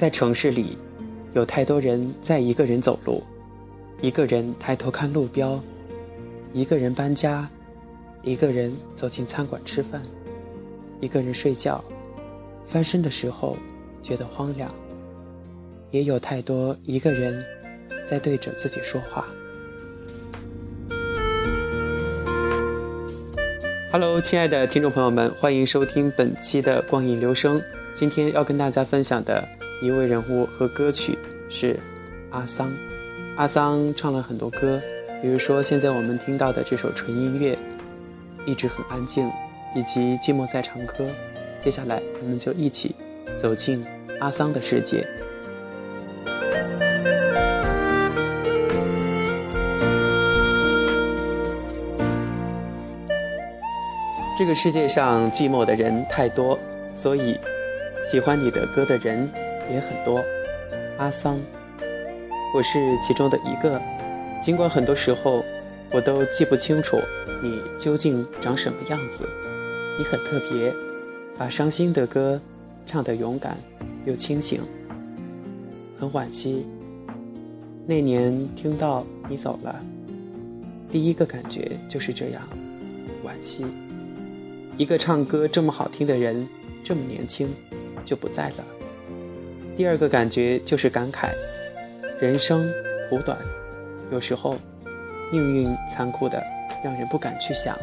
在城市里，有太多人在一个人走路，一个人抬头看路标，一个人搬家，一个人走进餐馆吃饭，一个人睡觉，翻身的时候觉得荒凉。也有太多一个人在对着自己说话。Hello，亲爱的听众朋友们，欢迎收听本期的光影留声。今天要跟大家分享的。一位人物和歌曲是阿桑，阿桑唱了很多歌，比如说现在我们听到的这首纯音乐，一直很安静，以及寂寞在唱歌。接下来我们就一起走进阿桑的世界。这个世界上寂寞的人太多，所以喜欢你的歌的人。也很多，阿桑，我是其中的一个。尽管很多时候我都记不清楚你究竟长什么样子，你很特别，把伤心的歌唱得勇敢又清醒。很惋惜，那年听到你走了，第一个感觉就是这样，惋惜。一个唱歌这么好听的人，这么年轻，就不在了。第二个感觉就是感慨，人生苦短，有时候命运残酷的让人不敢去想。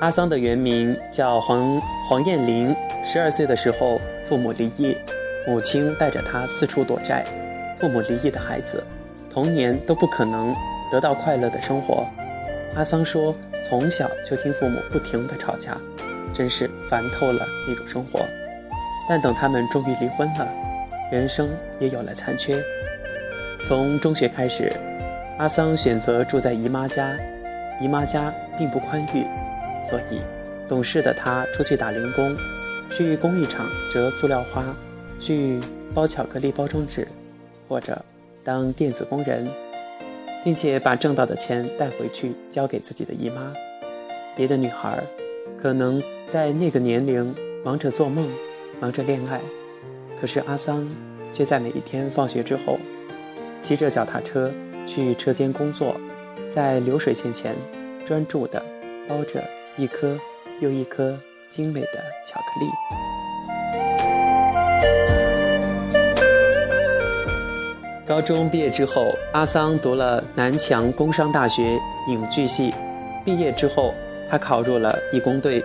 阿桑的原名叫黄黄艳玲，十二岁的时候父母离异，母亲带着他四处躲债。父母离异的孩子，童年都不可能得到快乐的生活。阿桑说：“从小就听父母不停的吵架，真是烦透了那种生活。但等他们终于离婚了，人生也有了残缺。从中学开始，阿桑选择住在姨妈家，姨妈家并不宽裕，所以懂事的他出去打零工，去工艺厂折塑料花，去包巧克力包装纸，或者当电子工人。”并且把挣到的钱带回去交给自己的姨妈。别的女孩可能在那个年龄忙着做梦，忙着恋爱，可是阿桑却在每一天放学之后，骑着脚踏车去车间工作，在流水线前专注地包着一颗又一颗精美的巧克力。高中毕业之后，阿桑读了南强工商大学影剧系。毕业之后，他考入了义工队。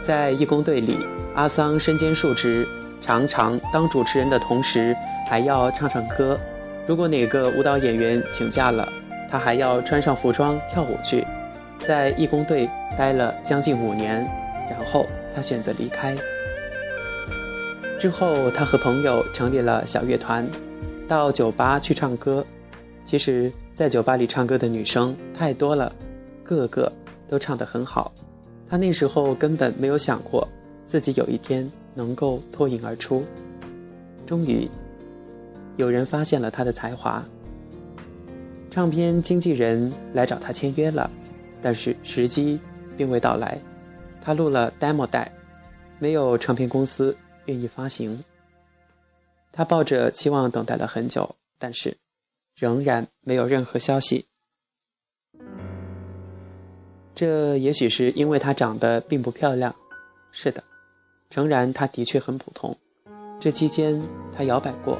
在义工队里，阿桑身兼数职，常常当主持人的同时，还要唱唱歌。如果哪个舞蹈演员请假了，他还要穿上服装跳舞去。在义工队待了将近五年，然后他选择离开。之后，他和朋友成立了小乐团。到酒吧去唱歌，其实，在酒吧里唱歌的女生太多了，个个都唱得很好。他那时候根本没有想过自己有一天能够脱颖而出。终于，有人发现了他的才华。唱片经纪人来找他签约了，但是时机并未到来。他录了 demo 带，没有唱片公司愿意发行。他抱着期望等待了很久，但是仍然没有任何消息。这也许是因为她长得并不漂亮。是的，诚然，她的确很普通。这期间，她摇摆过，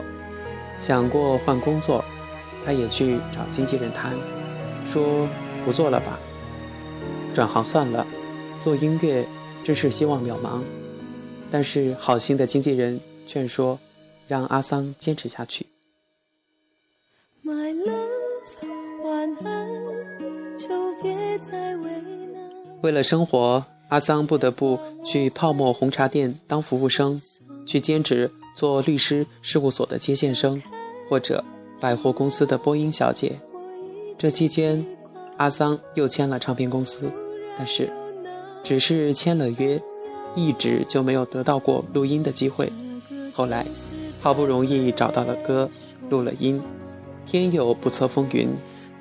想过换工作，她也去找经纪人谈，说不做了吧，转行算了，做音乐真是希望渺茫。但是好心的经纪人劝说。让阿桑坚持下去。为了生活，阿桑不得不去泡沫红茶店当服务生，去兼职做律师事务所的接线生，或者百货公司的播音小姐。这期间，阿桑又签了唱片公司，但是只是签了约，一直就没有得到过录音的机会。后来。好不容易找到了歌，录了音。天有不测风云，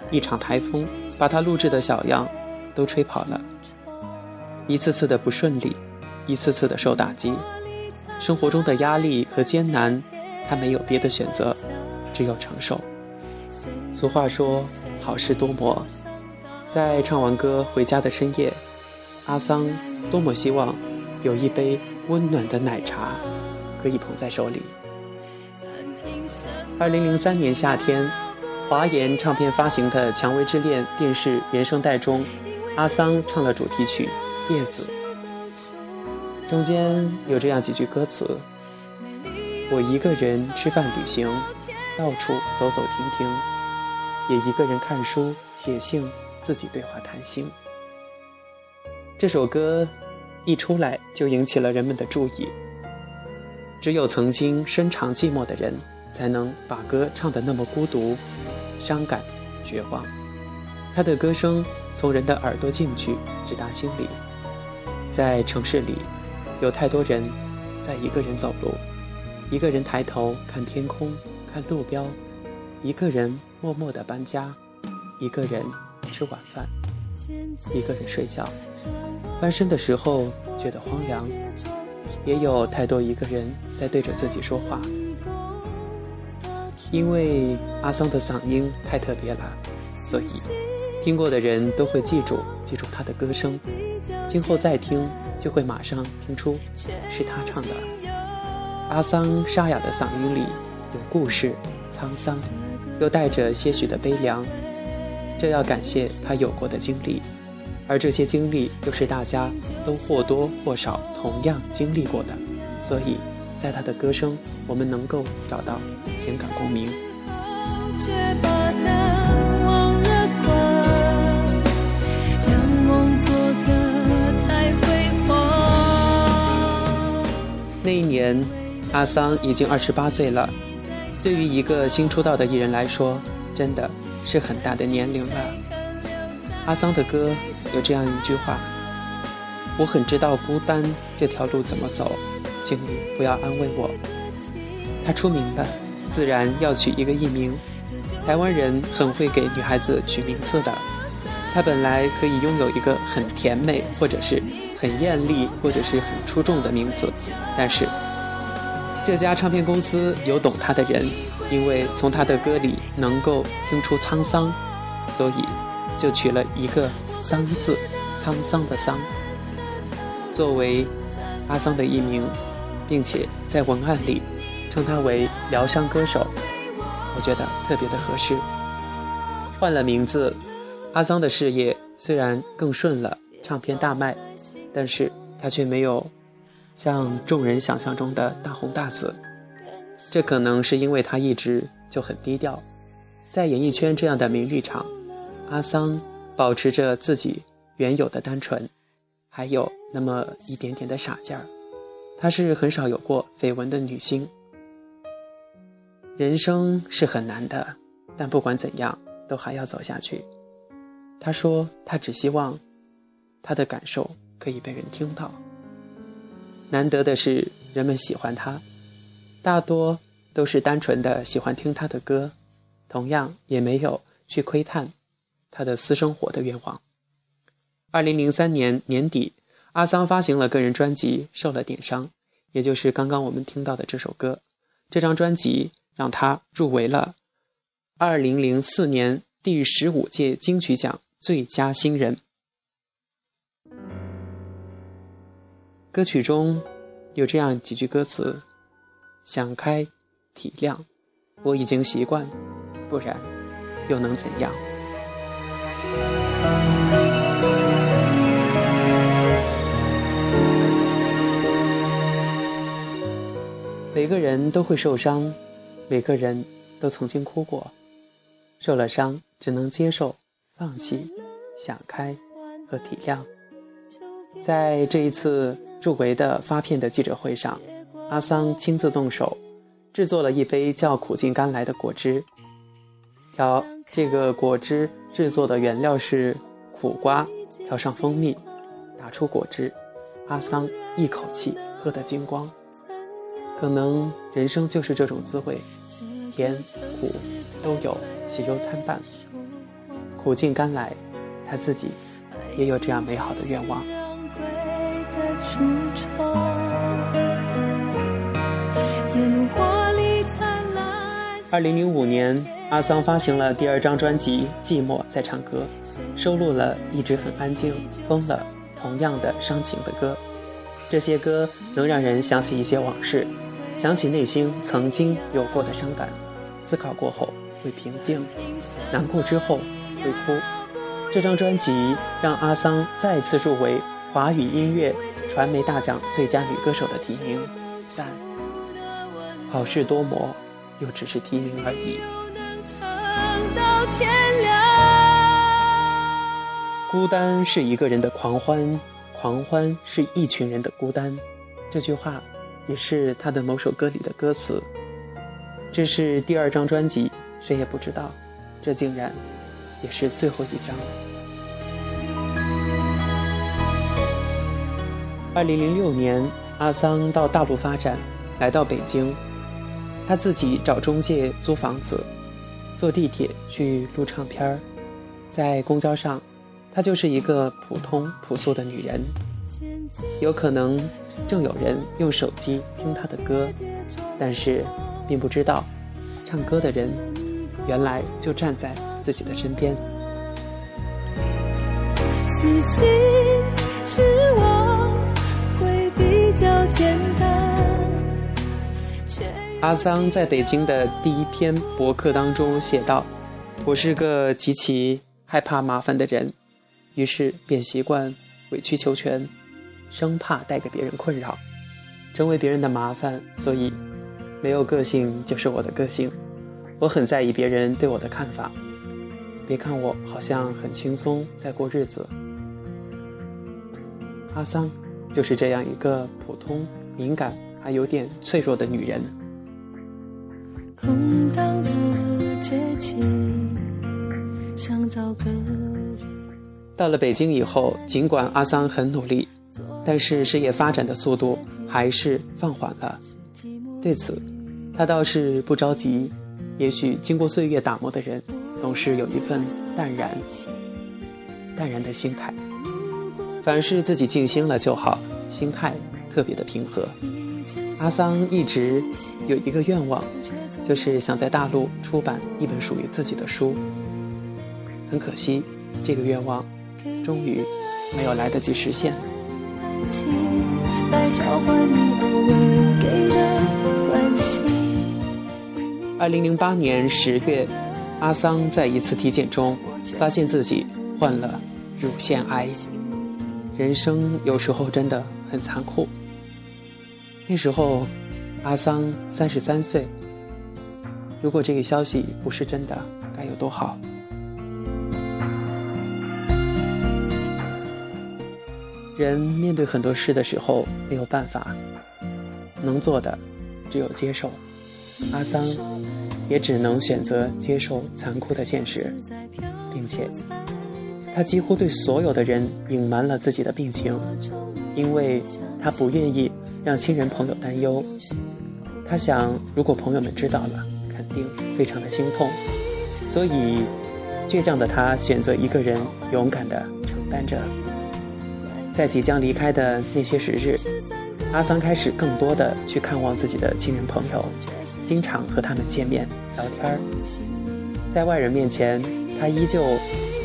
一场台风把他录制的小样都吹跑了。一次次的不顺利，一次次的受打击，生活中的压力和艰难，他没有别的选择，只有承受。俗话说，好事多磨。在唱完歌回家的深夜，阿桑多么希望有一杯温暖的奶茶可以捧在手里。二零零三年夏天，华研唱片发行的《蔷薇之恋》电视原声带中，阿桑唱了主题曲《叶子》，中间有这样几句歌词：“我一个人吃饭旅行，到处走走停停，也一个人看书写信，自己对话谈心。”这首歌一出来就引起了人们的注意。只有曾经深尝寂寞的人。才能把歌唱得那么孤独、伤感、绝望。他的歌声从人的耳朵进去，直达心里。在城市里，有太多人在一个人走路，一个人抬头看天空、看路标，一个人默默地搬家，一个人吃晚饭，一个人睡觉。翻身的时候觉得荒凉，也有太多一个人在对着自己说话。因为阿桑的嗓音太特别了，所以听过的人都会记住记住他的歌声，今后再听就会马上听出是他唱的。阿桑沙哑的嗓音里有故事、沧桑，又带着些许的悲凉，这要感谢他有过的经历，而这些经历又是大家都或多或少同样经历过的，所以。在他的歌声，我们能够找到情感共鸣。那一年，阿桑已经二十八岁了。对于一个新出道的艺人来说，真的是很大的年龄了。阿桑的歌有这样一句话：“我很知道孤单这条路怎么走。”请你不要安慰我。他出名的，自然要取一个艺名。台湾人很会给女孩子取名字的。他本来可以拥有一个很甜美，或者是很艳丽，或者是很出众的名字，但是这家唱片公司有懂他的人，因为从他的歌里能够听出沧桑，所以就取了一个“桑”字，沧桑的“桑”，作为阿桑的艺名。并且在文案里称他为疗伤歌手，我觉得特别的合适。换了名字，阿桑的事业虽然更顺了，唱片大卖，但是他却没有像众人想象中的大红大紫。这可能是因为他一直就很低调，在演艺圈这样的名利场，阿桑保持着自己原有的单纯，还有那么一点点的傻劲儿。她是很少有过绯闻的女星。人生是很难的，但不管怎样，都还要走下去。她说：“她只希望，她的感受可以被人听到。难得的是，人们喜欢她，大多都是单纯的喜欢听她的歌，同样也没有去窥探她的私生活的愿望。”二零零三年年底。阿桑发行了个人专辑《受了点伤》，也就是刚刚我们听到的这首歌。这张专辑让他入围了2004年第十五届金曲奖最佳新人。歌曲中有这样几句歌词：“想开，体谅，我已经习惯，不然又能怎样？”每个人都会受伤，每个人都曾经哭过。受了伤，只能接受、放弃、想开和体谅。在这一次入围的发片的记者会上，阿桑亲自动手制作了一杯叫苦尽甘来的果汁。调这个果汁制作的原料是苦瓜，调上蜂蜜，打出果汁。阿桑一口气喝得精光。可能人生就是这种滋味，甜苦都有，喜忧参半。苦尽甘来，他自己也有这样美好的愿望。二零零五年，阿桑发行了第二张专辑《寂寞在唱歌》，收录了一直很安静、疯了、同样的伤情的歌。这些歌能让人想起一些往事，想起内心曾经有过的伤感。思考过后会平静，难过之后会哭。这张专辑让阿桑再次入围华语音乐传媒大奖最佳女歌手的提名，但好事多磨，又只是提名而已。孤单是一个人的狂欢，狂欢是一群人的孤单。这句话也是他的某首歌里的歌词。这是第二张专辑，谁也不知道，这竟然也是最后一张。二零零六年，阿桑到大陆发展，来到北京，他自己找中介租房子，坐地铁去录唱片儿，在公交上，她就是一个普通朴素的女人。有可能正有人用手机听他的歌，但是。并不知道，唱歌的人原来就站在自己的身边。阿桑在北京的第一篇博客当中写道：“我是个极其害怕麻烦的人，于是便习惯委曲求全，生怕带给别人困扰，成为别人的麻烦，所以。”没有个性就是我的个性，我很在意别人对我的看法。别看我好像很轻松在过日子，阿桑就是这样一个普通、敏感还有点脆弱的女人。空荡的街想找个人到了北京以后，尽管阿桑很努力，但是事业发展的速度还是放缓了。对此，他倒是不着急。也许经过岁月打磨的人，总是有一份淡然、淡然的心态。凡事自己静心了就好，心态特别的平和。阿桑一直有一个愿望，就是想在大陆出版一本属于自己的书。很可惜，这个愿望终于没有来得及实现。二零零八年十月，阿桑在一次体检中发现自己患了乳腺癌。人生有时候真的很残酷。那时候，阿桑三十三岁。如果这个消息不是真的，该有多好！人面对很多事的时候没有办法，能做的只有接受。阿桑也只能选择接受残酷的现实，并且他几乎对所有的人隐瞒了自己的病情，因为他不愿意让亲人朋友担忧。他想，如果朋友们知道了，肯定非常的心痛。所以，倔强的他选择一个人勇敢的承担着。在即将离开的那些时日，阿桑开始更多的去看望自己的亲人朋友。经常和他们见面聊天儿，在外人面前，他依旧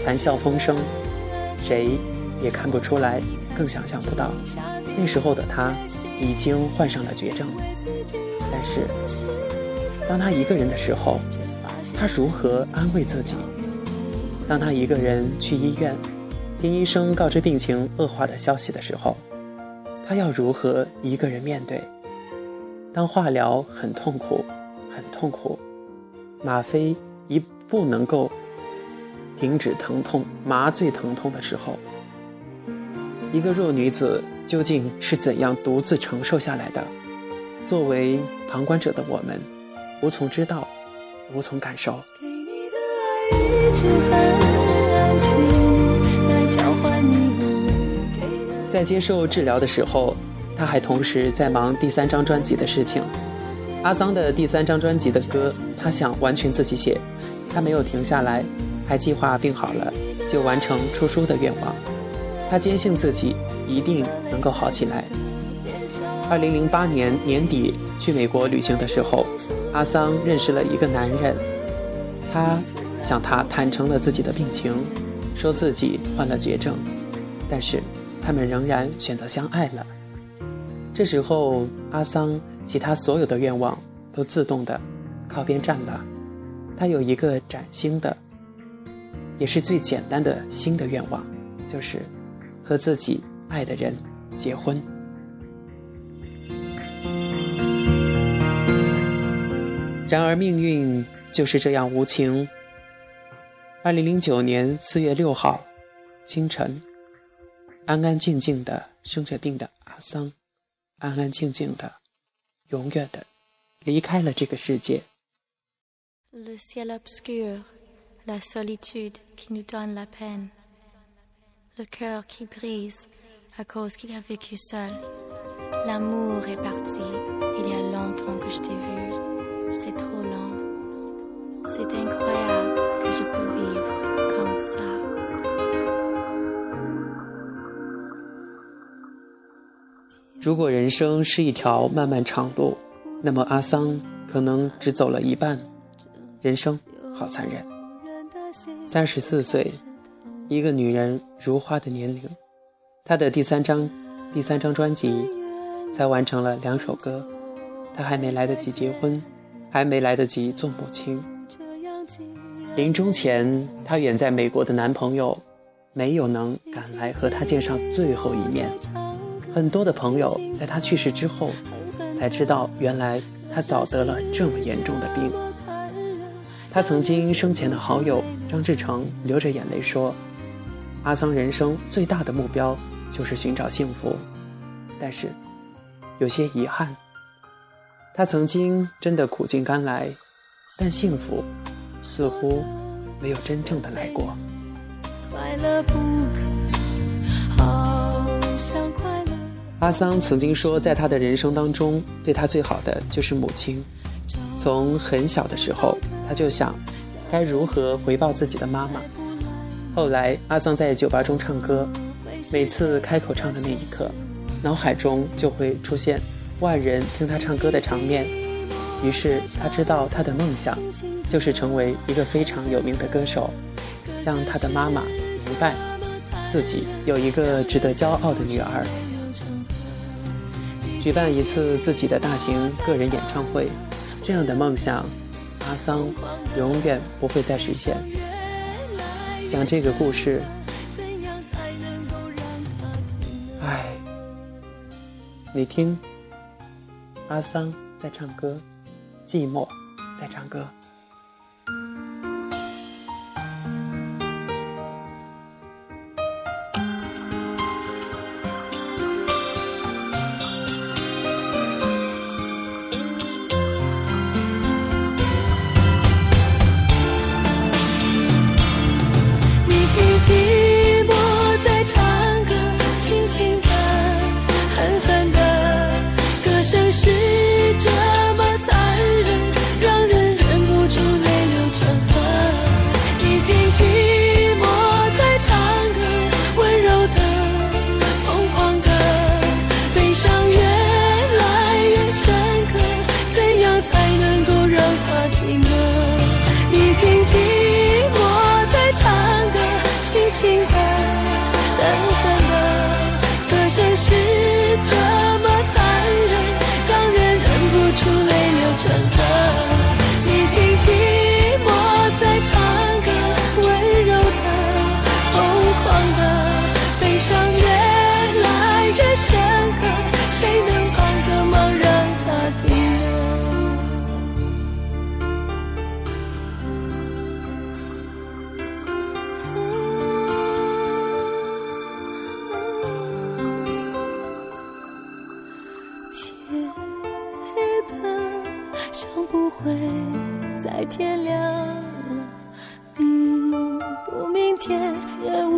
谈笑风生，谁也看不出来，更想象不到，那时候的他已经患上了绝症。但是，当他一个人的时候，他如何安慰自己？当他一个人去医院，听医生告知病情恶化的消息的时候，他要如何一个人面对？当化疗很痛苦。很痛苦，吗啡一不能够停止疼痛、麻醉疼痛的时候，一个弱女子究竟是怎样独自承受下来的？作为旁观者的我们，无从知道，无从感受。在接受治疗的时候，他还同时在忙第三张专辑的事情。阿桑的第三张专辑的歌，他想完全自己写，他没有停下来，还计划病好了就完成出书的愿望。他坚信自己一定能够好起来。二零零八年年底去美国旅行的时候，阿桑认识了一个男人，他向他坦诚了自己的病情，说自己患了绝症，但是他们仍然选择相爱了。这时候，阿桑其他所有的愿望都自动的靠边站了，他有一个崭新的，也是最简单的新的愿望，就是和自己爱的人结婚。然而命运就是这样无情。二零零九年四月六号清晨，安安静静的生着病的阿桑，安安静静的，永远的离开了这个世界。Le ciel obscur, la solitude qui nous donne la peine, le cœur qui brise à cause qu'il a vécu seul. L'amour est parti, il y a longtemps que je t'ai vu. C'est trop long. C'est incroyable que je peux vivre 如果人生是一条漫漫长路，那么阿桑可能只走了一半。人生好残忍。三十四岁，一个女人如花的年龄，她的第三张第三张专辑才完成了两首歌，她还没来得及结婚。还没来得及做母亲，临终前，她远在美国的男朋友没有能赶来和她见上最后一面。很多的朋友在他去世之后，才知道原来他早得了这么严重的病。他曾经生前的好友张志成流着眼泪说：“阿桑人生最大的目标就是寻找幸福，但是有些遗憾。”他曾经真的苦尽甘来，但幸福似乎没有真正的来过。快乐不可阿桑曾经说，在他的人生当中，对他最好的就是母亲。从很小的时候，他就想该如何回报自己的妈妈。后来，阿桑在酒吧中唱歌，每次开口唱的那一刻，脑海中就会出现。万人听他唱歌的场面，于是他知道他的梦想就是成为一个非常有名的歌手，让他的妈妈明白自己有一个值得骄傲的女儿。举办一次自己的大型个人演唱会，这样的梦想，阿桑永远不会再实现。讲这个故事，唉，你听。阿桑在唱歌，寂寞在唱歌。